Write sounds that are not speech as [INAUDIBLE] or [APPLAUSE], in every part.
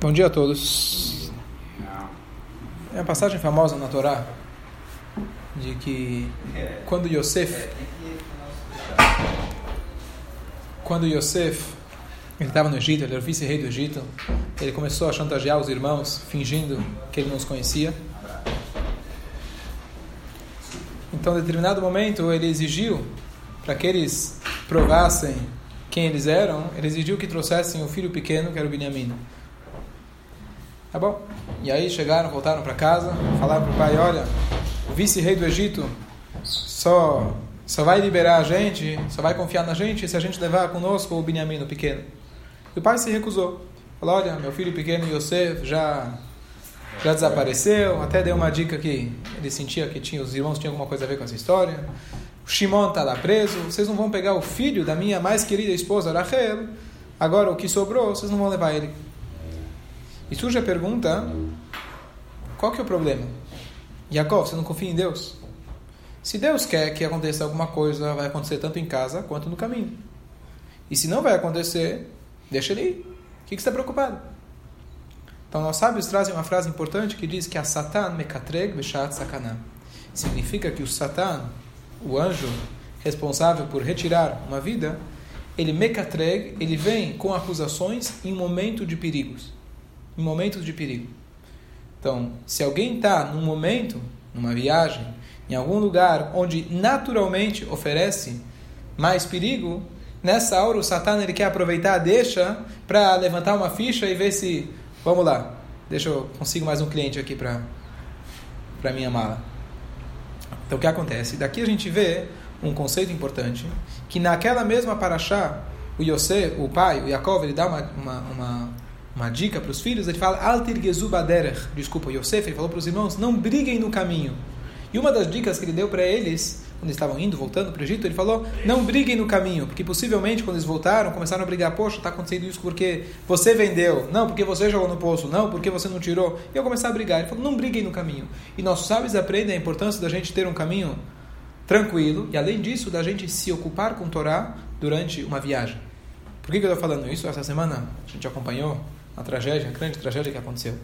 Bom dia a todos. É uma passagem famosa na Torá de que quando Yosef quando Yosef ele estava no Egito, ele era vice-rei do Egito, ele começou a chantagear os irmãos, fingindo que ele não os conhecia. Então, em determinado momento, ele exigiu para que eles provassem quem eles eram, ele exigiu que trouxessem o filho pequeno, que era o Benjamim. Tá bom? E aí chegaram, voltaram para casa, falaram para o pai: Olha, o vice-rei do Egito só, só vai liberar a gente, só vai confiar na gente se a gente levar conosco o Benjamim, o pequeno. E o pai se recusou. Falou: Olha, meu filho pequeno Yosef já, já desapareceu. Até deu uma dica que ele sentia que tinha, os irmãos tinham alguma coisa a ver com essa história. O Shimon está lá preso. Vocês não vão pegar o filho da minha mais querida esposa, Rachel. Agora o que sobrou, vocês não vão levar ele. E surge a pergunta: qual que é o problema? Jacob, você não confia em Deus? Se Deus quer que aconteça alguma coisa, vai acontecer tanto em casa quanto no caminho. E se não vai acontecer, deixa ele ir. O que, que você está preocupado? Então, nossos sábios trazem uma frase importante que diz que a Satan mekatreg veshat sakana. Significa que o Satan, o anjo responsável por retirar uma vida, ele mekatreg, ele vem com acusações em momento de perigos em momentos de perigo. Então, se alguém está num momento, numa viagem, em algum lugar onde naturalmente oferece mais perigo, nessa hora o Satan ele quer aproveitar, deixa para levantar uma ficha e ver se, vamos lá, deixa eu consigo mais um cliente aqui para para minha mala. Então o que acontece? Daqui a gente vê um conceito importante que naquela mesma paraxá, o Yosef, o pai, o Yaakov, ele dá uma, uma, uma uma dica para os filhos, ele fala Altir Gezubaderech, desculpa, Yosef, ele falou para os irmãos, não briguem no caminho. E uma das dicas que ele deu para eles, quando estavam indo, voltando para o Egito, ele falou, não briguem no caminho, porque possivelmente quando eles voltaram, começaram a brigar, poxa, está acontecendo isso porque você vendeu, não, porque você jogou no poço, não, porque você não tirou, e eu começar a brigar. Ele falou, não briguem no caminho. E nossos sábios aprendem a importância da gente ter um caminho tranquilo, e além disso, da gente se ocupar com Torá durante uma viagem. Por que, que eu estou falando isso? Essa semana a gente acompanhou a tragédia, a grande tragédia que aconteceu.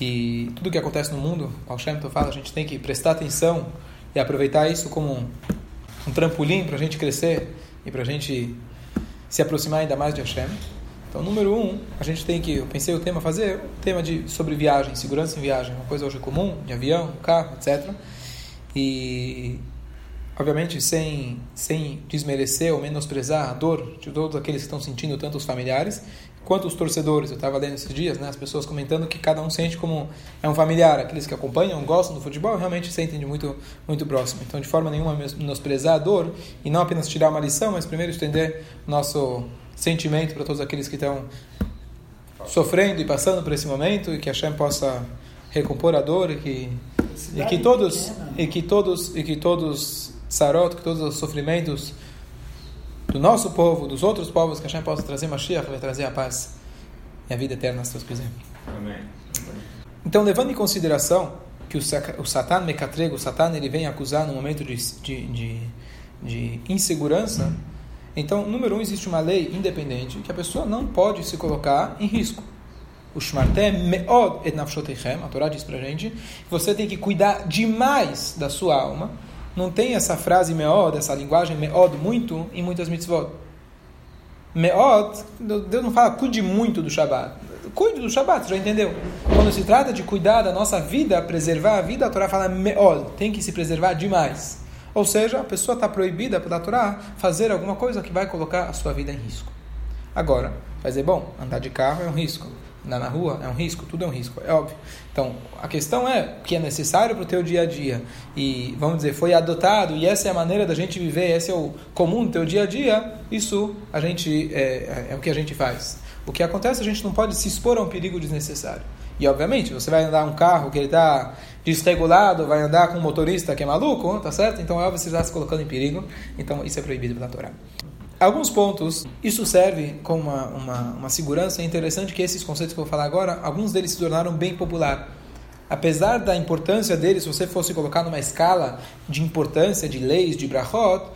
E tudo que acontece no mundo, o Shem fala, a gente tem que prestar atenção e aproveitar isso como um, um trampolim para a gente crescer e para a gente se aproximar ainda mais de Hashem. Então, número um, a gente tem que, eu pensei o tema fazer, o tema de sobre viagem, segurança em viagem, uma coisa hoje comum, de avião, carro, etc. E obviamente sem sem desmerecer ou menosprezar a dor de todos aqueles que estão sentindo tanto os familiares quanto os torcedores. Eu estava lendo esses dias, né, as pessoas comentando que cada um sente como é um familiar. Aqueles que acompanham, gostam do futebol, realmente sentem de muito, muito próximo. Então, de forma nenhuma, menosprezar a dor e não apenas tirar uma lição, mas primeiro estender nosso sentimento para todos aqueles que estão sofrendo e passando por esse momento e que a Hashem possa recompor a dor e que, e que todos e que todos e que todos sarot, que todos os sofrimentos do nosso povo, dos outros povos, que a Hashem possa trazer Mashiach, vai trazer a paz e a vida eterna, se Deus quiser. Amém. Então, levando em consideração que o, o Satan mecatrego, o Satan, ele vem acusar no momento de, de, de, de insegurança, então, número um, existe uma lei independente que a pessoa não pode se colocar em risco. O Shmarté meod et nafshotechem, a Torá diz pra gente, você tem que cuidar demais da sua alma, não tem essa frase meod, essa linguagem meod muito em muitas mitzvot. Meod, Deus não fala cuide muito do Shabat. Cuide do Shabat, já entendeu? Quando se trata de cuidar da nossa vida, preservar a vida, a Torá fala meod, tem que se preservar demais. Ou seja, a pessoa está proibida pela Torá fazer alguma coisa que vai colocar a sua vida em risco. Agora, vai dizer, bom, andar de carro é um risco andar na rua é um risco, tudo é um risco, é óbvio. Então, a questão é o que é necessário para o teu dia a dia. E, vamos dizer, foi adotado e essa é a maneira da gente viver, esse é o comum do teu dia a dia, isso a gente é, é, é o que a gente faz. O que acontece, a gente não pode se expor a um perigo desnecessário. E, obviamente, você vai andar um carro que ele está desregulado, vai andar com um motorista que é maluco, tá certo? Então, é óbvio, você está se colocando em perigo. Então, isso é proibido pela Torá alguns pontos, isso serve como uma, uma, uma, segurança. É interessante que esses conceitos que eu vou falar agora, alguns deles se tornaram bem popular. Apesar da importância deles, se você fosse colocar numa escala de importância de leis, de brachot,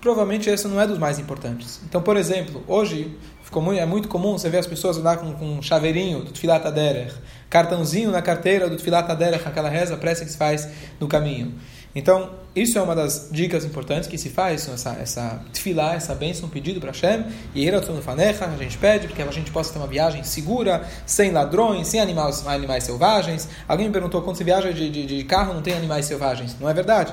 provavelmente esse não é dos mais importantes. Então, por exemplo, hoje ficou é muito comum você ver as pessoas andar com, com um chaveirinho do Tfilat Aderech, cartãozinho na carteira do Tfilat Aderech, aquela reza, prece que se faz no caminho. Então, isso é uma das dicas importantes que se faz, essa, essa tefilá, essa bênção, um pedido para Hashem. E Fanecha, a gente pede porque a gente possa ter uma viagem segura, sem ladrões, sem animais, animais selvagens. Alguém me perguntou, quando você viaja de, de, de carro, não tem animais selvagens. Não é verdade.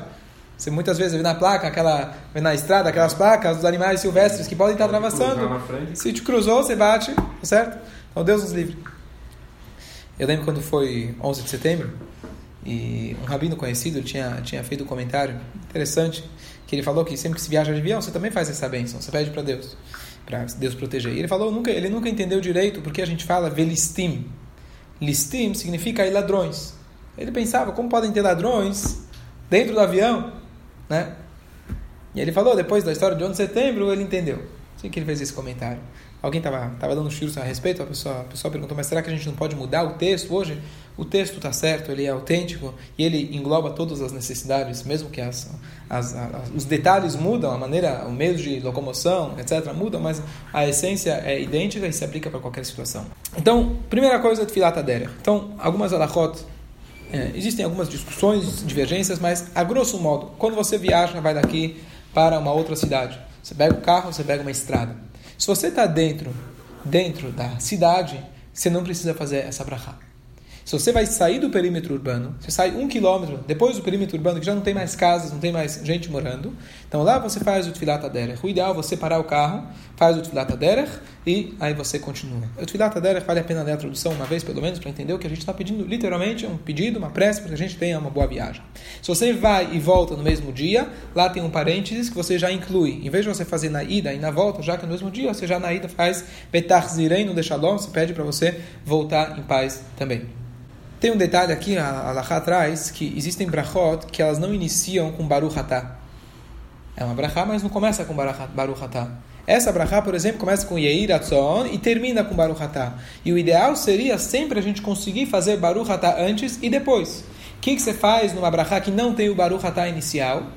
Você muitas vezes vê na placa, aquela, vê na estrada, aquelas placas dos animais silvestres que podem estar atravessando. Se te cruzou, você bate, tá certo? Então Deus nos livre. Eu lembro quando foi 11 de setembro, e um rabino conhecido tinha, tinha feito um comentário interessante, que ele falou que sempre que se viaja de avião, você também faz essa bênção, você pede para Deus, para Deus proteger. E ele falou, nunca, ele nunca entendeu direito porque a gente fala velistim. Listim significa aí ladrões. Ele pensava, como podem ter ladrões dentro do avião? Né? E ele falou, depois da história de 11 de setembro, ele entendeu. Assim que ele fez esse comentário. Alguém estava tava dando um a respeito, a pessoa, a pessoa perguntou, mas será que a gente não pode mudar o texto hoje? O texto está certo, ele é autêntico e ele engloba todas as necessidades, mesmo que as, as, as, os detalhes mudam, a maneira, o meio de locomoção, etc., mudam, mas a essência é idêntica e se aplica para qualquer situação. Então, primeira coisa, Tfilat Aderech. Então, algumas alachot é, existem algumas discussões, divergências, mas a grosso modo, quando você viaja, vai daqui para uma outra cidade, você pega o carro, você pega uma estrada. Se você está dentro, dentro da cidade, você não precisa fazer essa brachá. Se você vai sair do perímetro urbano, você sai um quilômetro depois do perímetro urbano, que já não tem mais casas, não tem mais gente morando, então lá você faz o Tfilat Aderech. O ideal é você parar o carro, faz o Tfilat Aderech e aí você continua. O Tfilat Aderech vale a pena ler a tradução uma vez, pelo menos, para entender o que a gente está pedindo. Literalmente, é um pedido, uma prece, para que a gente tenha uma boa viagem. Se você vai e volta no mesmo dia, lá tem um parênteses que você já inclui. Em vez de você fazer na ida e na volta, já que é no mesmo dia, você já na ida faz Betach Zirei no Dechalom, você pede para você voltar em paz também. Tem um detalhe aqui, a Alaha atrás, que existem brachot que elas não iniciam com Baruch Atah. É uma brachá, mas não começa com Baruch Atah. Essa brachá, por exemplo, começa com Yeir Atzon e termina com Baruch Atah. E o ideal seria sempre a gente conseguir fazer Baruch Atah antes e depois. O que, que você faz numa brachá que não tem o Baruch Atah inicial?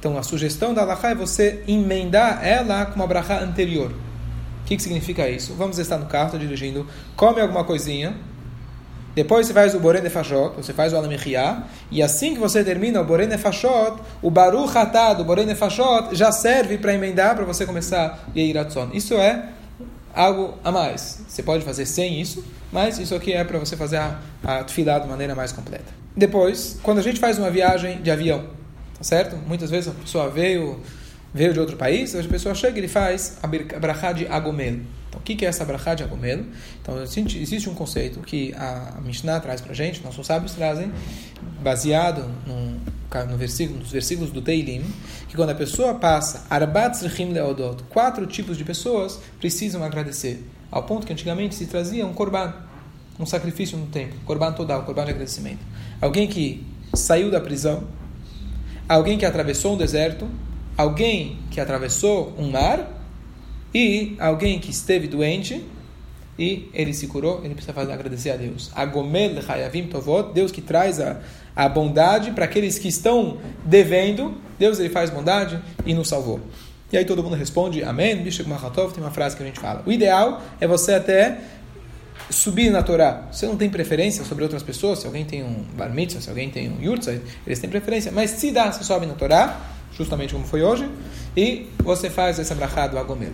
Então, a sugestão da Alaha é você emendar ela com uma brachá anterior. O que, que significa isso? Vamos estar no carro, dirigindo, come alguma coisinha, depois você faz o Boré Nefashot, você faz o Alamechia, e assim que você termina o Boré Nefashot, o Baruch Hatá do Boré Nefashot já serve para emendar para você começar Yeiratzon. Isso é algo a mais. Você pode fazer sem isso, mas isso aqui é para você fazer a, a de maneira mais completa. Depois, quando a gente faz uma viagem de avião, tá certo? Muitas vezes a pessoa veio, veio de outro país, a pessoa chega e ele faz a brachá de Agomel. Então, o que é essa brachá de Agomelo? Então, existe um conceito que a Mishnah traz para gente, nossos sábios trazem, baseado no, versículo, nos versículos do Teilim, que quando a pessoa passa Arbat Leodot, quatro tipos de pessoas precisam agradecer, ao ponto que antigamente se trazia um korban, um sacrifício no templo, korban total, korban de agradecimento. Alguém que saiu da prisão, alguém que atravessou um deserto, alguém que atravessou um mar e alguém que esteve doente e ele se curou, ele precisa fazer, agradecer a Deus. Agomel Hayavim Tovot, Deus que traz a, a bondade para aqueles que estão devendo, Deus ele faz bondade e nos salvou. E aí todo mundo responde, Amém, Bishuk Machatov, tem uma frase que a gente fala. O ideal é você até subir na Torá. Você não tem preferência sobre outras pessoas, se alguém tem um Bar Mitzvah, se alguém tem um Yurtzeit, eles têm preferência. Mas se dá, você sobe na Torá, justamente como foi hoje, e você faz essa brachá do Agomel.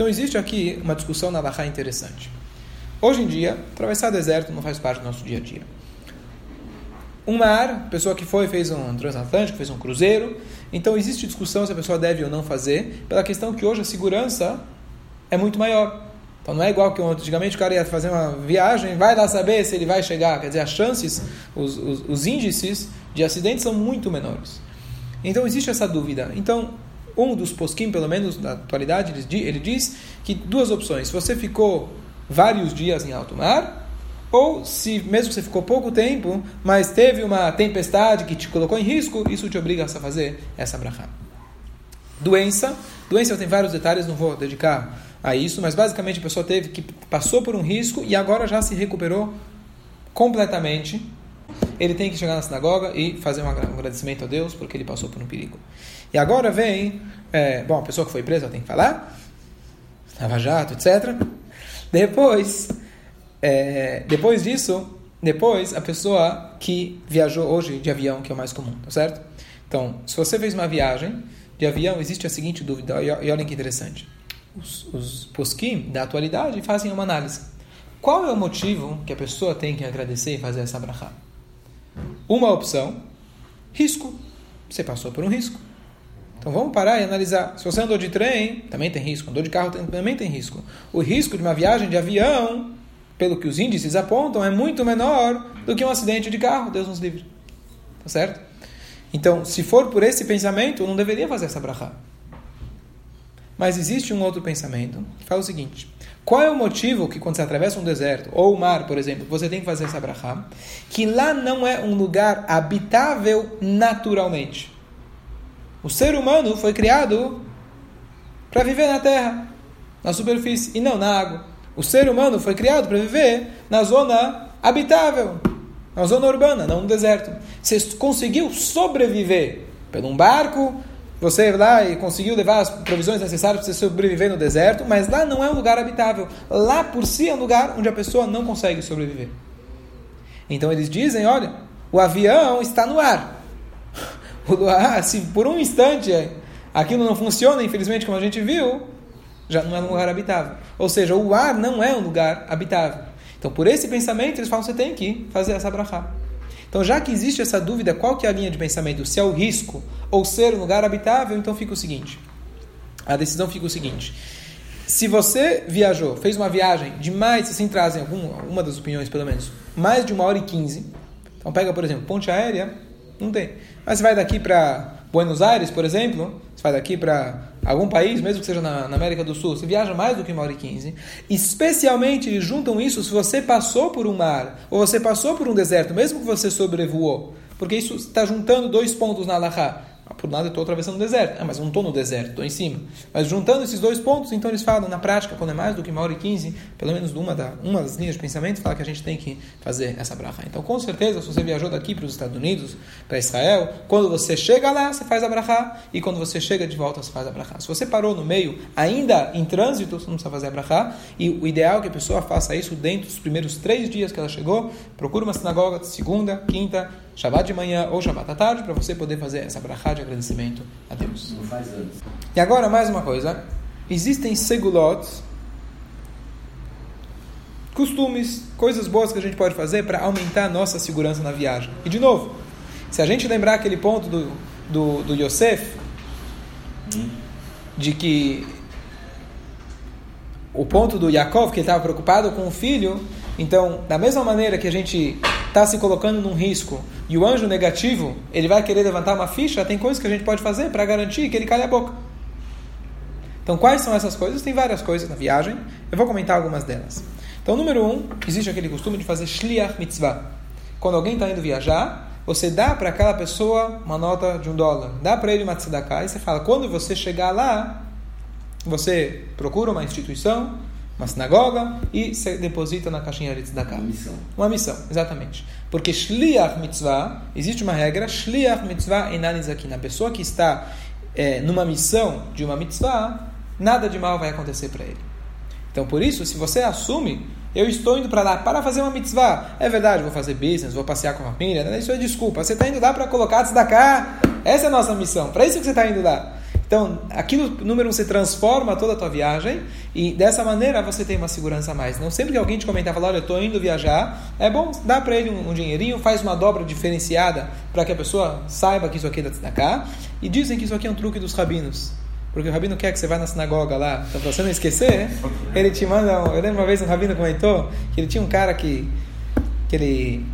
Então existe aqui uma discussão na Laha interessante. Hoje em dia, atravessar deserto não faz parte do nosso dia a dia. Um mar, pessoa que foi fez um transatlântico, fez um cruzeiro, então existe discussão se a pessoa deve ou não fazer, pela questão que hoje a segurança é muito maior. Então não é igual que antigamente o cara ia fazer uma viagem, vai lá saber se ele vai chegar. Quer dizer, as chances, os, os, os índices de acidentes são muito menores. Então existe essa dúvida. Então um dos posquim, pelo menos na atualidade, ele diz que duas opções. Se você ficou vários dias em alto mar, ou se mesmo você ficou pouco tempo, mas teve uma tempestade que te colocou em risco, isso te obriga a fazer essa brachá. Doença. Doença tem vários detalhes, não vou dedicar a isso, mas basicamente a pessoa teve que passou por um risco e agora já se recuperou completamente. Ele tem que chegar na sinagoga e fazer um agradecimento a Deus porque ele passou por um perigo. E agora vem, é, bom, a pessoa que foi presa tem que falar, Lava Jato, etc. Depois, é, depois disso, depois a pessoa que viajou hoje de avião, que é o mais comum, tá certo? Então, se você fez uma viagem de avião, existe a seguinte dúvida, e olhem que interessante. Os, os poskim da atualidade fazem uma análise. Qual é o motivo que a pessoa tem que agradecer e fazer essa brachá? Uma opção, risco. Você passou por um risco. Então vamos parar e analisar. Se você andou de trem, também tem risco. Andou de carro, também tem risco. O risco de uma viagem de avião, pelo que os índices apontam, é muito menor do que um acidente de carro. Deus nos livre. Tá certo? Então, se for por esse pensamento, eu não deveria fazer essa brachá. Mas existe um outro pensamento que fala o seguinte: qual é o motivo que quando você atravessa um deserto ou o mar, por exemplo, você tem que fazer essa brachá? Que lá não é um lugar habitável naturalmente. O ser humano foi criado para viver na terra, na superfície, e não na água. O ser humano foi criado para viver na zona habitável, na zona urbana, não no deserto. Você conseguiu sobreviver por um barco, você lá e conseguiu levar as provisões necessárias para você sobreviver no deserto, mas lá não é um lugar habitável. Lá por si é um lugar onde a pessoa não consegue sobreviver. Então eles dizem, olha, o avião está no ar. [LAUGHS] Ah, se por um instante aquilo não funciona, infelizmente, como a gente viu, já não é um lugar habitável. Ou seja, o ar não é um lugar habitável. Então, por esse pensamento, eles falam você tem que fazer essa brachá. Então, já que existe essa dúvida, qual que é a linha de pensamento? Se é o risco ou ser um lugar habitável, então fica o seguinte. A decisão fica o seguinte. Se você viajou, fez uma viagem de mais, assim trazem alguma uma das opiniões pelo menos, mais de uma hora e quinze. Então pega, por exemplo, ponte aérea, não tem. Mas você vai daqui para Buenos Aires, por exemplo, você vai daqui para algum país, mesmo que seja na, na, América do Sul, você viaja mais do que uma hora e quinze. Especialmente juntam isso se você passou por um mar, ou você passou por um deserto, mesmo que você sobrevoou. Porque isso está juntando dois pontos na Allahá. Ah, por nada eu estou atravessando o deserto. Ah, mas eu não estou no deserto, estou em cima. Mas juntando esses dois pontos, então eles falam, na prática, quando é mais do que uma hora e quinze, pelo menos uma, da, uma das linhas de pensamento, fala que a gente tem que fazer essa bracha. Então, com certeza, se você viajou daqui para os Estados Unidos, para Israel, quando você chega lá, você faz a bracha, e quando você chega de volta, você faz a bracha. Se você parou no meio, ainda em trânsito, você não precisa fazer a bracha, e o ideal é que a pessoa faça isso dentro dos primeiros três dias que ela chegou, procura uma sinagoga, segunda, quinta, Shabbat de manhã ou Shabbat à tarde, para você poder fazer essa brachá de agradecimento a Deus. Não faz antes. E agora, mais uma coisa. Existem segulotes, costumes, coisas boas que a gente pode fazer para aumentar a nossa segurança na viagem. E, de novo, se a gente lembrar aquele ponto do, do, do Yosef, de que o ponto do Yaakov, que ele estava preocupado com o filho, então, da mesma maneira que a gente está se colocando num risco e o anjo negativo ele vai querer levantar uma ficha, tem coisas que a gente pode fazer para garantir que ele cale a boca. Então, quais são essas coisas? Tem várias coisas na viagem. Eu vou comentar algumas delas. Então, número um, existe aquele costume de fazer shliach mitzvah. Quando alguém está indo viajar, você dá para aquela pessoa uma nota de um dólar, dá para ele uma tzedakah e você fala: quando você chegar lá, você procura uma instituição uma sinagoga e se deposita na caixinha de tzedakah. Uma missão. Uma missão, exatamente. Porque shliach mitzvah, existe uma regra, shliach mitzvah enanizakina. A pessoa que está é, numa missão de uma mitzvah, nada de mal vai acontecer para ele. Então, por isso, se você assume, eu estou indo para lá para fazer uma mitzvah, é verdade, vou fazer business, vou passear com a família, isso é desculpa. Você está indo lá para colocar tzedakah, essa é a nossa missão, para isso que você está indo lá. Então, aquilo, número um, você transforma toda a tua viagem e dessa maneira você tem uma segurança a mais. Não sempre que alguém te comentar, falar, olha, eu estou indo viajar, é bom dar para ele um, um, dinheirinho, faz uma dobra diferenciada para que a pessoa saiba que isso aqui é da cá. E dizem que isso aqui é um truque dos rabinos. Porque o rabino quer que você vá na sinagoga lá, então para você não esquecer, ele te manda. Um, eu lembro uma vez um rabino comentou que ele tinha um cara que, que ele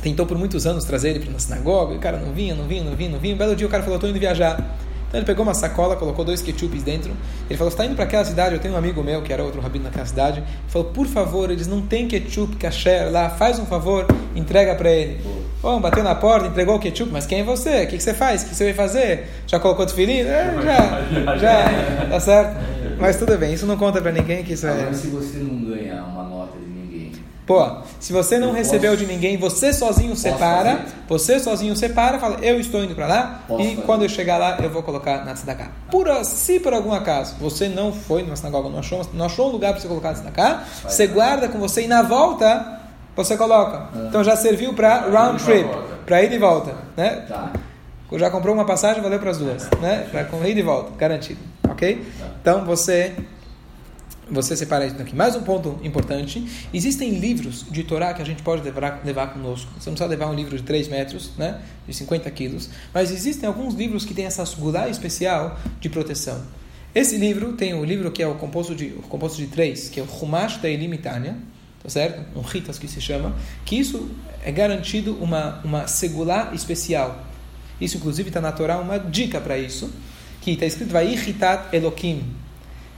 tentou por muitos anos trazer ele para a sinagoga, e o cara não vinha, não vinha, não vinha, não vinha. Um belo dia o cara falou: estou indo viajar. Então ele pegou uma sacola, colocou dois ketchups dentro. Ele falou: está indo para aquela cidade? Eu tenho um amigo meu que era outro rabino naquela cidade. Ele falou: por favor, eles não têm ketchup, kasher lá, faz um favor, entrega para ele. Bom, bateu na porta, entregou o ketchup, mas quem é você? O que, que você faz? O que você vai fazer? Já colocou o filhinho? É, já, já, tá certo. Mas tudo bem, isso não conta para ninguém que isso Agora, é. se você não ganha uma Pô, se você não Eu recebeu posso- de ninguém, você sozinho separa, fazer. você sozinho separa, fala, eu estou indo para lá Posso e fazer. quando eu chegar lá eu vou colocar na tzedakah. Por, se por algum acaso você não foi numa sinagoga, não achou, não achou um lugar para você colocar na tzedakah, você guarda com você e na volta você coloca. Então já serviu para round e trip, para ir e volta, né? Tá. Já comprou uma passagem, valeu para as duas, né? Para correr de volta, garantido, ok? Então você você separa isso daqui. Mais um ponto importante: existem livros de Torá que a gente pode levar, levar conosco. Você não precisa levar um livro de 3 metros, né? De 50 quilos, mas existem alguns livros que têm essa segulá especial de proteção. Esse livro tem o livro que é o composto de o composto de três, que é o Chumash da Elimitânia, tá certo? Um Ritas que se chama, que isso é garantido uma uma segulá especial. Isso, inclusive, está na Torá uma dica para isso, que está escrito vai irritat Elokim.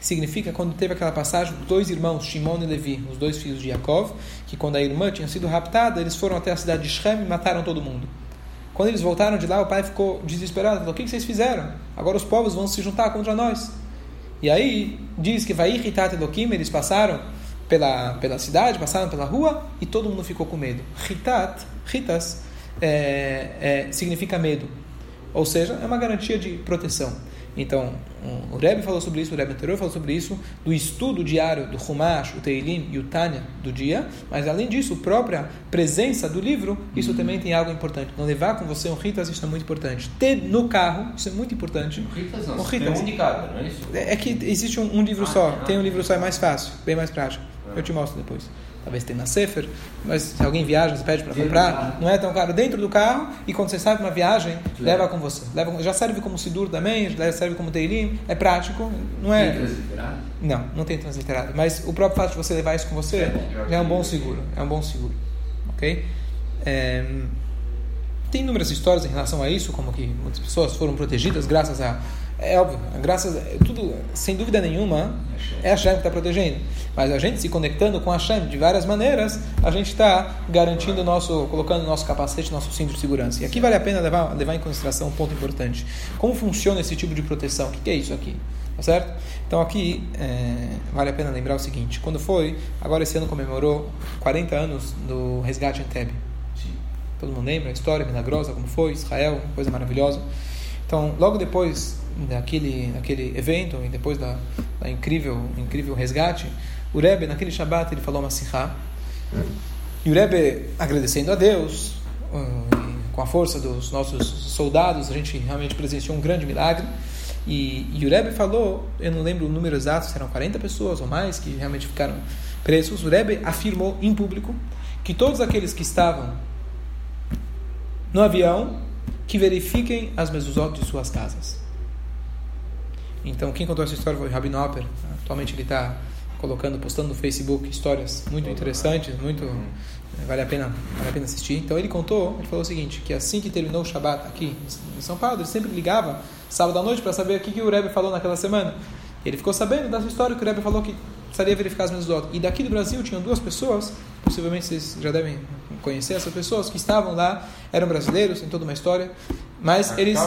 Significa quando teve aquela passagem dos dois irmãos, Shimon e Levi, os dois filhos de Yaakov, que quando a irmã tinha sido raptada, eles foram até a cidade de Shem e mataram todo mundo. Quando eles voltaram de lá, o pai ficou desesperado, falou, o que vocês fizeram? Agora os povos vão se juntar contra nós. E aí diz que vai irritar Eloquim, eles passaram pela, pela cidade, passaram pela rua e todo mundo ficou com medo. Ritat, ritas, é, é, significa medo. Ou seja, é uma garantia de proteção. Então, um, o Rebbe falou sobre isso, o Rebbe anterior falou sobre isso, do estudo diário do Humash, o Teilim e o Tânia do dia, mas além disso, a própria presença do livro, isso também tem algo importante. Não levar com você um ritas, isso é muito importante. Ter no carro, isso é muito importante. Ritas não, tem Ritas. um de cada, não é isso? É é que existe um, um livro Ah, só, ah, tem um livro só, é mais fácil, bem mais prático. Eu te mostro depois. Talvez tenha na Sefer, mas se alguém viaja, você pede para comprar, não é tão caro. Dentro do carro, e quando você sai para uma viagem, leva com você. Leva, já serve como Sidur também, já serve como Teilim, é prático, não é... Tem transliterado? Não, não tem transliterado. Mas o próprio fato de você levar isso com você É já é um bom seguro. É um bom seguro. Ok? É, tem inúmeras histórias em relação a isso, como que muitas pessoas foram protegidas graças a. É óbvio, graças tudo, sem dúvida nenhuma, é a Hashem que está protegendo. Mas a gente se conectando com a Hashem de várias maneiras, a gente está garantindo o nosso, colocando o nosso capacete, nosso cinto de segurança. E aqui vale a pena levar, levar em consideração um ponto importante. Como funciona esse tipo de proteção? O que é isso aqui? Tá certo? Então aqui é, vale a pena lembrar o seguinte: quando foi, agora esse ano comemorou 40 anos do resgate em. Sim. Todo mundo lembra a história milagrosa, como foi, Israel, coisa maravilhosa. Então, logo depois daquele, daquele evento e depois da, da incrível, incrível resgate, o Rebbe, naquele Shabbat, ele falou uma sihá. E o Rebbe, agradecendo a Deus, e com a força dos nossos soldados, a gente realmente presenciou um grande milagre. E, e o Rebbe falou, eu não lembro o número exato, se eram 40 pessoas ou mais que realmente ficaram presos. O Rebbe afirmou em público que todos aqueles que estavam no avião que verifiquem as mezuzot de suas casas. Então, quem contou essa história foi o Rabino Opper. Atualmente ele está colocando, postando no Facebook histórias muito interessantes, muito vale a pena, vale a pena assistir. Então ele contou, ele falou o seguinte, que assim que terminou o Shabat aqui em São Paulo, ele sempre ligava sábado à noite para saber o que, que o Rebbe falou naquela semana. Ele ficou sabendo dessa história que o Rebbe falou que precisaria verificar as mezuzot. E daqui do Brasil tinham duas pessoas, possivelmente vocês já devem conhecer essas pessoas que estavam lá, eram brasileiros, tem toda uma história, mas Ah, eles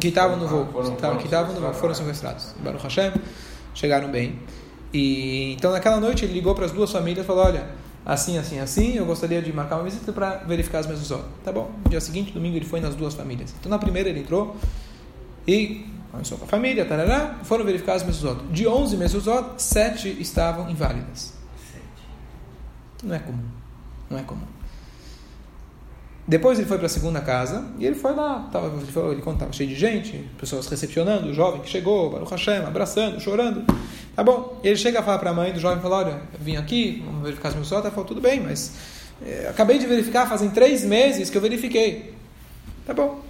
que estavam no voo, foram- que estavam- no voo, foram sequestrados. Baruch Hashem, chegaram bem. E então naquela noite ele ligou para as duas famílias e falou: "Olha, assim, assim, assim, eu gostaria de marcar uma visita para verificar as mezuzot". Tá bom. No dia seguinte, domingo, ele foi nas duas famílias. Então na primeira ele entrou e começou com a família, tarará, foram verificar as mezuzot. De 11 mezuzot, 7 estavam inválidas. Não é comum. Não é comum. Depois ele foi para a segunda casa e ele foi lá, tava, ele, foi, ele conta, tava cheio de gente, pessoas recepcionando, o jovem que chegou, Baruch Hashem, abraçando, chorando. Tá bom. Ele chega a falar para a mãe do jovem e fala: Olha, vim aqui, vamos verificar as mezuzot. Ela falou: Tudo bem, mas eh, acabei de verificar, fazem três meses que eu verifiquei. Tá bom.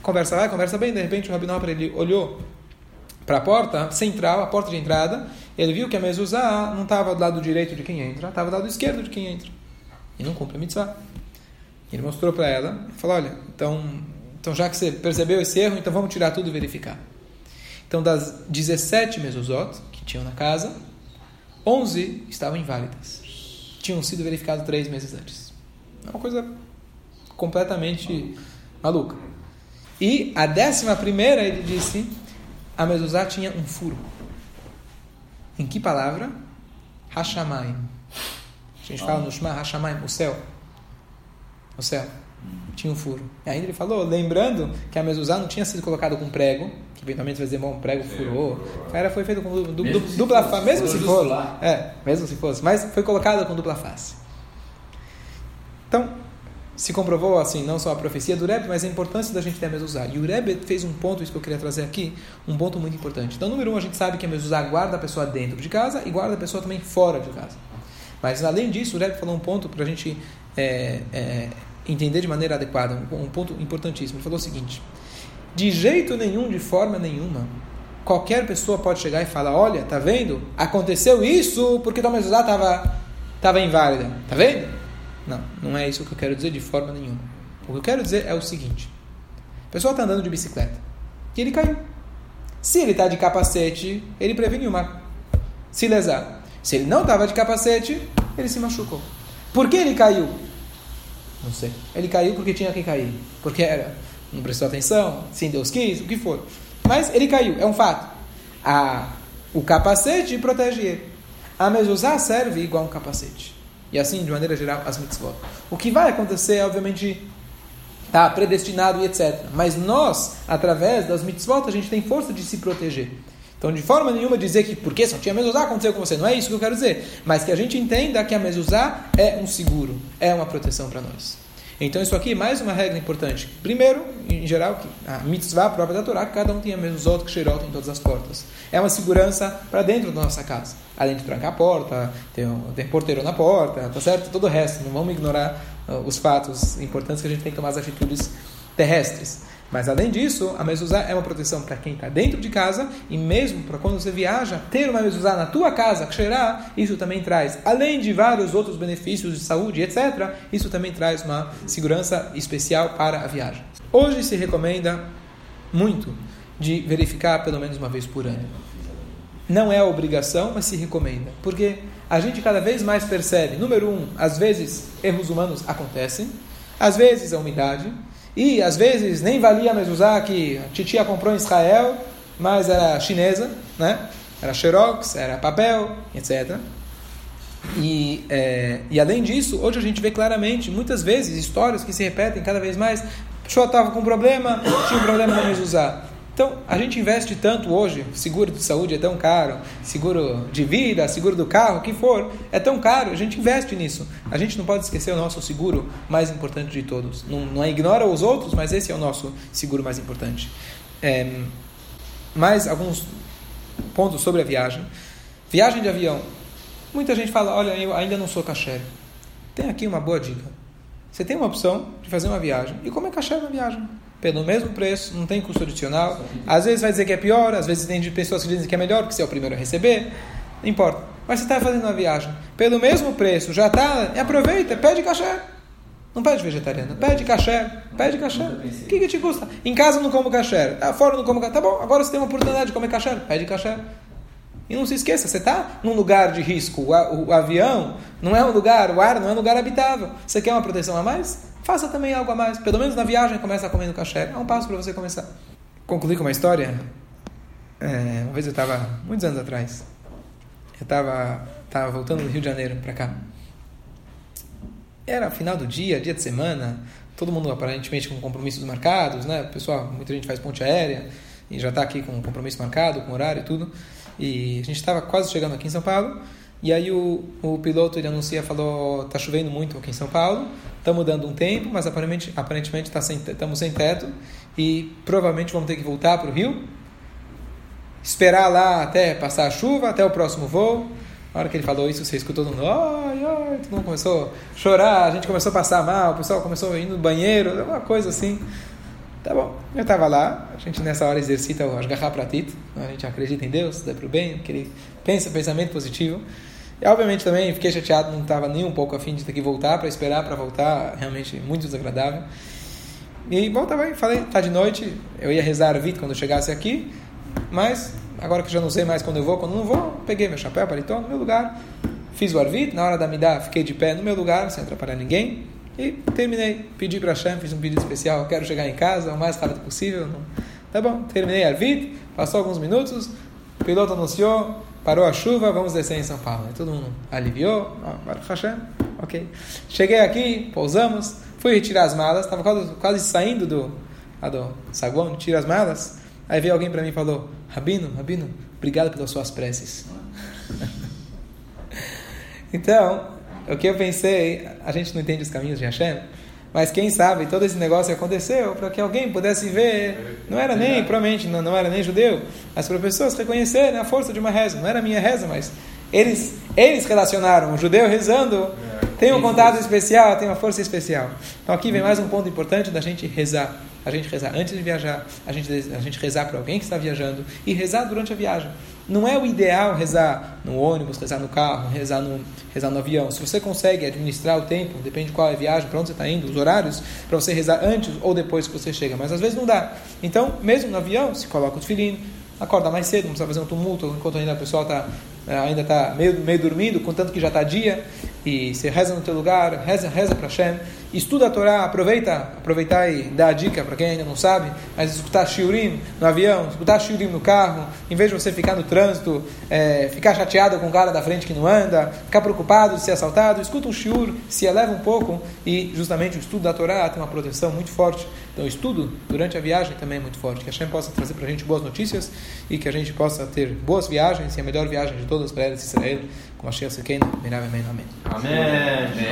Conversa vai, conversa bem. De repente o Rabinó ele olhou para a porta central, a porta de entrada, ele viu que a mezuzá não estava do lado direito de quem entra, estava do lado esquerdo de quem entra. E não cumpre a mitzvah. Ele mostrou para ela e falou: Olha, então, então já que você percebeu esse erro, então vamos tirar tudo e verificar. Então, das 17 mezuzot que tinham na casa, 11 estavam inválidas. Tinham sido verificadas três meses antes. É uma coisa completamente maluca. E a décima primeira, ele disse, a mezuzá tinha um furo. Em que palavra? Hashamayim. A gente fala no Shema Hashamayim, o céu. O céu. Tinha um furo. E ainda ele falou, lembrando que a mezuzá não tinha sido colocada com prego, que eventualmente vai dizer, bom, um prego furou. Era, foi feito com du, du, dupla face, mesmo se fosse. É, mesmo se fosse. Mas foi colocada com dupla face. Então, se comprovou assim, não só a profecia do Rebbe, mas a importância da gente ter a mezuzá. E o Rebbe fez um ponto, isso que eu queria trazer aqui, um ponto muito importante. Então, número um, a gente sabe que a mezuzá guarda a pessoa dentro de casa e guarda a pessoa também fora de casa. Mas, além disso, o Rebbe falou um ponto para a gente é, é, entender de maneira adequada, um, ponto importantíssimo. Ele falou o seguinte, de jeito nenhum, de forma nenhuma, qualquer pessoa pode chegar e falar, olha, tá vendo? Aconteceu isso porque tua mezuzá estava tava inválida. Tá vendo? Não, não é isso que eu quero dizer de forma nenhuma. O que eu quero dizer é o seguinte: a pessoa está andando de bicicleta e ele caiu. Se ele está de capacete, ele preveniu uma se lesar. Se ele não estava de capacete, ele se machucou. Por que ele caiu? Não sei. Ele caiu porque tinha que cair. Porque era. Não prestou atenção, sim, Deus quis, o que for. Mas ele caiu, é um fato. A, o capacete protege ele. A mezuzá serve igual um capacete. E assim, de maneira geral, as mitzvot. O que vai acontecer, obviamente, está predestinado e etc. Mas nós, através das mitzvot, a gente tem força de se proteger. Então, de forma nenhuma dizer que porque só tinha mezuzá aconteceu com você. Não é isso que eu quero dizer. Mas que a gente entenda que a mezuzá é um seguro, é uma proteção para nós. Então, isso aqui é mais uma regra importante. Primeiro, em geral, a mitzvah própria da Torá, que cada um tem a mezuzot, que xerot em todas as portas. É uma segurança para dentro da nossa casa. Além de trancar a porta, ter, um, ter porteiro na porta, tá certo? Todo o resto. Não vamos ignorar uh, os fatos importantes que a gente tem que tomar as atitudes terrestres. Mas além disso, a mezuzá é uma proteção para quem está dentro de casa e mesmo para quando você viaja, ter uma mezuzá na tua casa, ksherá, isso também traz, além de vários outros benefícios de saúde, etc., isso também traz uma segurança especial para a viagem. Hoje se recomenda muito de verificar pelo menos uma vez por ano. Não é obrigação, mas se recomenda. Porque a gente cada vez mais percebe, número um, às vezes erros humanos acontecem, às vezes a umidade, e às vezes nem valia mais usar que a titia comprou em Israel, mas era chinesa, né? Era xerox, era papel, etc. E, é, e além disso, hoje a gente vê claramente, muitas vezes, histórias que se repetem cada vez mais. A pessoa estava com um problema, tinha um problema na usar. Então, a gente investe tanto hoje, seguro de saúde é tão caro, seguro de vida, seguro do carro, o que for, é tão caro, a gente investe nisso. A gente não pode esquecer o nosso seguro mais importante de todos. Não, não é ignora os outros, mas esse é o nosso seguro mais importante. É, mais alguns pontos sobre a viagem. Viagem de avião. Muita gente fala, olha, eu ainda não sou caché. Tem aqui uma boa dica. Você tem uma opção de fazer uma viagem e comer caché na viagem pelo mesmo preço, não tem custo adicional. Às vezes vai dizer que é pior, às vezes tem pessoas que dizem que é melhor porque você é o primeiro a receber. Não importa. Mas você está fazendo uma viagem pelo mesmo preço, já está, aproveita, pede cachê. Não pede vegetariano, pede cachê, pede cachê. O que, que te custa? Em casa não como cachê, tá fora não como cachê. Tá bom, agora você tem uma oportunidade de comer cachê, pede cachê. E não se esqueça, você está num lugar de risco. O, avião não é um lugar, o ar não é um lugar habitável. Você quer uma proteção a mais? Faça também algo a mais. Pelo menos na viagem começa comendo caché. É um passo para você começar. Concluir com uma história. É, uma vez eu estava, muitos anos atrás, eu estava tava voltando do Rio de Janeiro para cá. Era final do dia, dia de semana, todo mundo aparentemente com compromissos marcados, né? Pessoal, muita gente faz ponte aérea e já está aqui com compromisso marcado, com horário e tudo. E a gente estava quase chegando aqui em São Paulo. E aí o, o piloto ele anuncia, falou, tá chovendo muito aqui em São Paulo, estamos dando um tempo, mas aparentemente aparentemente tá estamos sem teto e provavelmente vamos ter que voltar para o Rio, esperar lá até passar a chuva, até o próximo voo. Na hora que ele falou isso, você escutou todo mundo, ai, ai, todo mundo começou a chorar, a gente começou a passar mal, o pessoal começou a ir no banheiro, uma coisa assim. Tá bom, eu estava lá, a gente nessa hora exercita o Ashgaha Pratit, a gente acredita em Deus, dá para o bem, que ele pensa pensamento positivo. E obviamente também fiquei chateado, não estava nem um pouco afim de ter que voltar para esperar para voltar, realmente muito desagradável. E bom, bem, falei, tá de noite, eu ia rezar a vida quando eu chegasse aqui, mas agora que já não sei mais quando eu vou, quando não vou, peguei meu chapéu, paletó no meu lugar, fiz o arvit, na hora da midá fiquei de pé no meu lugar, sem atrapalhar ninguém, e terminei, pedi para Hashem, fiz um pedido especial, quero chegar em casa o mais rápido possível. Tá bom, terminei arvit, passou alguns minutos, o piloto anunciou, parou a chuva, vamos descer em São Paulo. Aí todo mundo aliviou, Baruch Hashem, Ok. Cheguei aqui, pousamos, fui retirar as malas, estava quase, quase saindo do, do saguão, tira as malas. Aí veio alguém para mim e falou: Rabino, Rabino, obrigado pelas suas preces. [LAUGHS] então, o que eu pensei, a gente não entende os caminhos de Hashem, mas quem sabe todo esse negócio aconteceu para que alguém pudesse ver, não era nem, provavelmente, não, não era nem judeu, mas para pessoas reconhecerem a força de uma reza. Não era minha reza, mas eles, eles relacionaram o judeu rezando, tem um contato especial, tem uma força especial. Então aqui vem mais um ponto importante da gente rezar. A gente rezar antes de viajar, a gente, a gente rezar para alguém que está viajando e rezar durante a viagem. Não é o ideal rezar no ônibus, rezar no carro, rezar no, rezar no avião. Se você consegue administrar o tempo, depende de qual é a viagem, para onde você está indo, os horários, para você rezar antes ou depois que você chega. Mas às vezes não dá. Então, mesmo no avião, se coloca o filhinho, acorda mais cedo, não precisa fazer um tumulto enquanto ainda o pessoal está é, ainda está meio, meio dormindo, contanto que já está dia, e você reza no teu lugar, reza, reza para Hashem, estuda a Torá, aproveita, aproveitar e dá a dica para quem ainda não sabe, mas escutar shiurim no avião, escutar shiurim no carro, em vez de você ficar no trânsito, é, ficar chateado com o cara da frente que não anda, ficar preocupado de ser assaltado, escuta um shiur, se eleva um pouco, e justamente o estudo da Torá tem uma proteção muito forte, então o estudo durante a viagem também é muito forte, que a Hashem possa trazer para a gente boas notícias, e que a gente possa ter boas viagens, e a melhor viagem de todas para Israel, com a Shea Sekena, Amém. Amém.